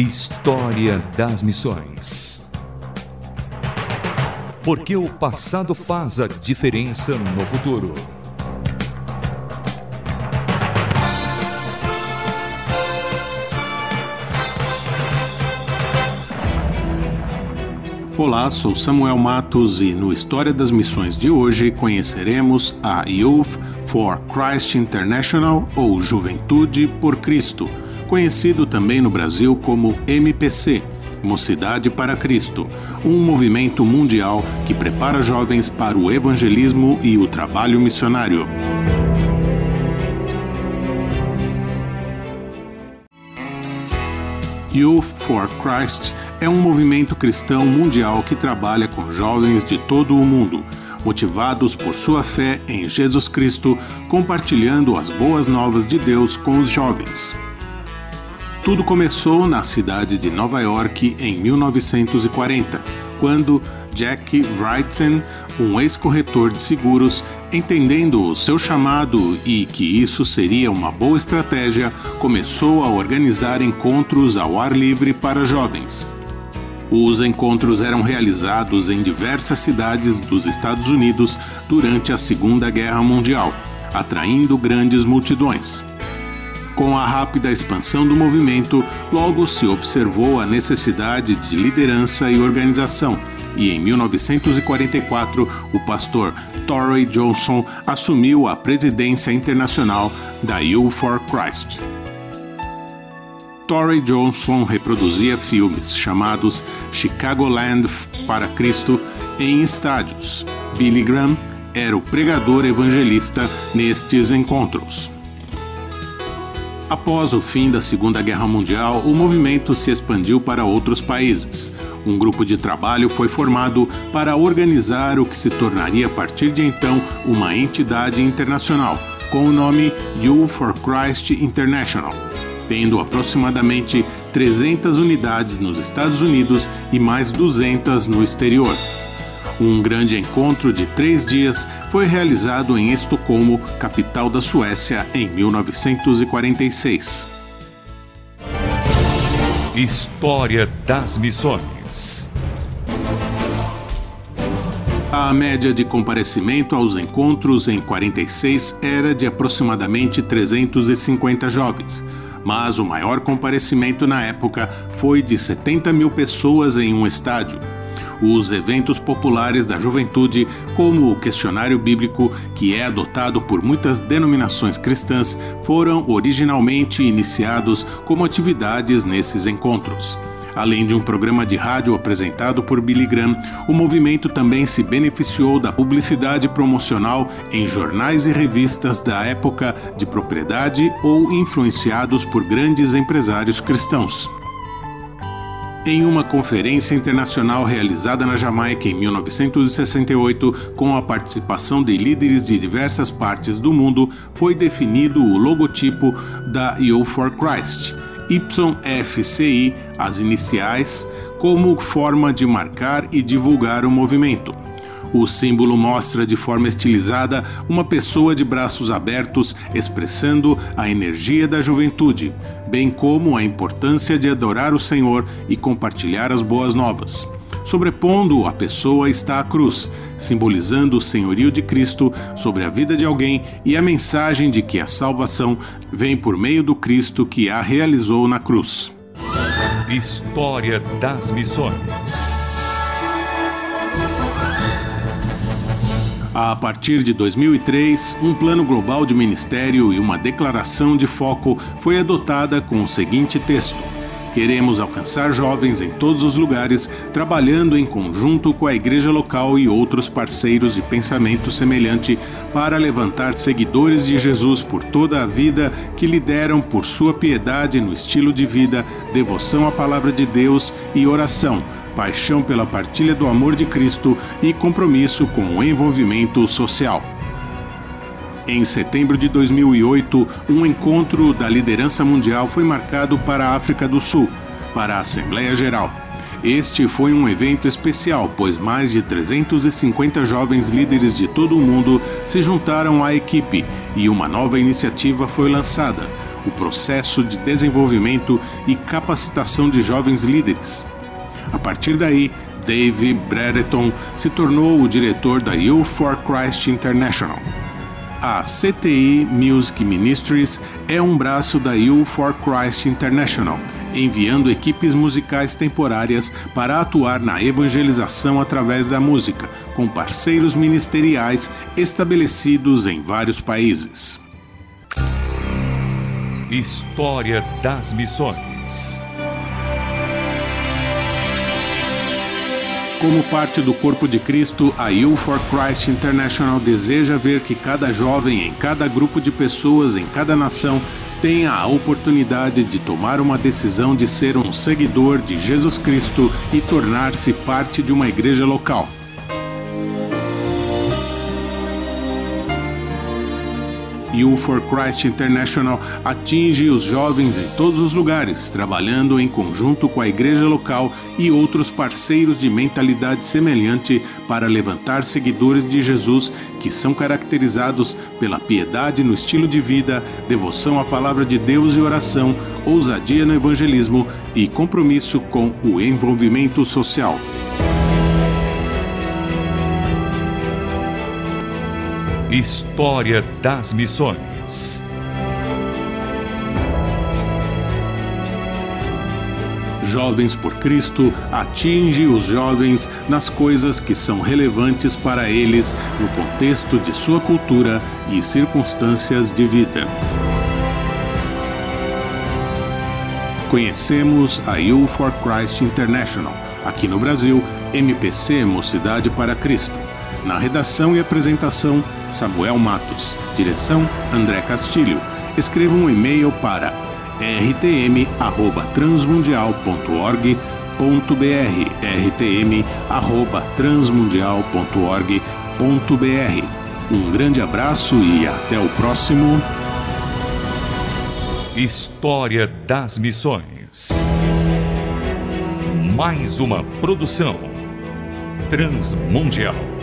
História das Missões. Porque o passado faz a diferença no futuro. Olá, sou Samuel Matos e no História das Missões de hoje conheceremos a Youth for Christ International ou Juventude por Cristo, conhecido também no Brasil como MPC. Mocidade para Cristo, um movimento mundial que prepara jovens para o evangelismo e o trabalho missionário. Youth for Christ é um movimento cristão mundial que trabalha com jovens de todo o mundo, motivados por sua fé em Jesus Cristo, compartilhando as boas novas de Deus com os jovens. Tudo começou na cidade de Nova York em 1940, quando Jack Wrightson, um ex-corretor de seguros, entendendo o seu chamado e que isso seria uma boa estratégia, começou a organizar encontros ao ar livre para jovens. Os encontros eram realizados em diversas cidades dos Estados Unidos durante a Segunda Guerra Mundial, atraindo grandes multidões. Com a rápida expansão do movimento, logo se observou a necessidade de liderança e organização e em 1944 o pastor Torrey Johnson assumiu a presidência internacional da You for Christ. Torrey Johnson reproduzia filmes chamados Chicagoland para Cristo em estádios. Billy Graham era o pregador evangelista nestes encontros. Após o fim da Segunda Guerra Mundial, o movimento se expandiu para outros países. Um grupo de trabalho foi formado para organizar o que se tornaria a partir de então uma entidade internacional, com o nome You for Christ International, tendo aproximadamente 300 unidades nos Estados Unidos e mais 200 no exterior. Um grande encontro de três dias foi realizado em Estocolmo, capital da Suécia, em 1946. História das Missões. A média de comparecimento aos encontros em 46 era de aproximadamente 350 jovens, mas o maior comparecimento na época foi de 70 mil pessoas em um estádio os eventos populares da juventude, como o questionário bíblico, que é adotado por muitas denominações cristãs, foram originalmente iniciados como atividades nesses encontros. Além de um programa de rádio apresentado por Billy Graham, o movimento também se beneficiou da publicidade promocional em jornais e revistas da época de propriedade ou influenciados por grandes empresários cristãos. Em uma conferência internacional realizada na Jamaica em 1968, com a participação de líderes de diversas partes do mundo, foi definido o logotipo da You for Christ, YFCI, as iniciais, como forma de marcar e divulgar o movimento. O símbolo mostra de forma estilizada uma pessoa de braços abertos expressando a energia da juventude, bem como a importância de adorar o Senhor e compartilhar as boas novas. Sobrepondo a pessoa está a cruz, simbolizando o senhorio de Cristo sobre a vida de alguém e a mensagem de que a salvação vem por meio do Cristo que a realizou na cruz. História das Missões. A partir de 2003, um plano global de ministério e uma declaração de foco foi adotada com o seguinte texto: Queremos alcançar jovens em todos os lugares, trabalhando em conjunto com a igreja local e outros parceiros de pensamento semelhante para levantar seguidores de Jesus por toda a vida que lideram por sua piedade no estilo de vida, devoção à palavra de Deus e oração paixão pela partilha do amor de Cristo e compromisso com o envolvimento social. Em setembro de 2008, um encontro da liderança mundial foi marcado para a África do Sul, para a Assembleia Geral. Este foi um evento especial, pois mais de 350 jovens líderes de todo o mundo se juntaram à equipe e uma nova iniciativa foi lançada, o processo de desenvolvimento e capacitação de jovens líderes. A partir daí, Dave Brereton se tornou o diretor da Youth for Christ International. A CTI Music Ministries é um braço da Youth for Christ International, enviando equipes musicais temporárias para atuar na evangelização através da música, com parceiros ministeriais estabelecidos em vários países. História das Missões Como parte do corpo de Cristo, a You for Christ International deseja ver que cada jovem em cada grupo de pessoas em cada nação tenha a oportunidade de tomar uma decisão de ser um seguidor de Jesus Cristo e tornar-se parte de uma igreja local. You for Christ International atinge os jovens em todos os lugares, trabalhando em conjunto com a igreja local e outros parceiros de mentalidade semelhante para levantar seguidores de Jesus que são caracterizados pela piedade no estilo de vida, devoção à palavra de Deus e oração, ousadia no evangelismo e compromisso com o envolvimento social. História das Missões. Jovens por Cristo atinge os jovens nas coisas que são relevantes para eles no contexto de sua cultura e circunstâncias de vida. Conhecemos a You for Christ International, aqui no Brasil, MPC Mocidade para Cristo. Na redação e apresentação, Samuel Matos. Direção, André Castilho. Escreva um e-mail para rtm@transmundial.org.br. rtm@transmundial.org.br. Um grande abraço e até o próximo História das Missões. Mais uma produção transmundial.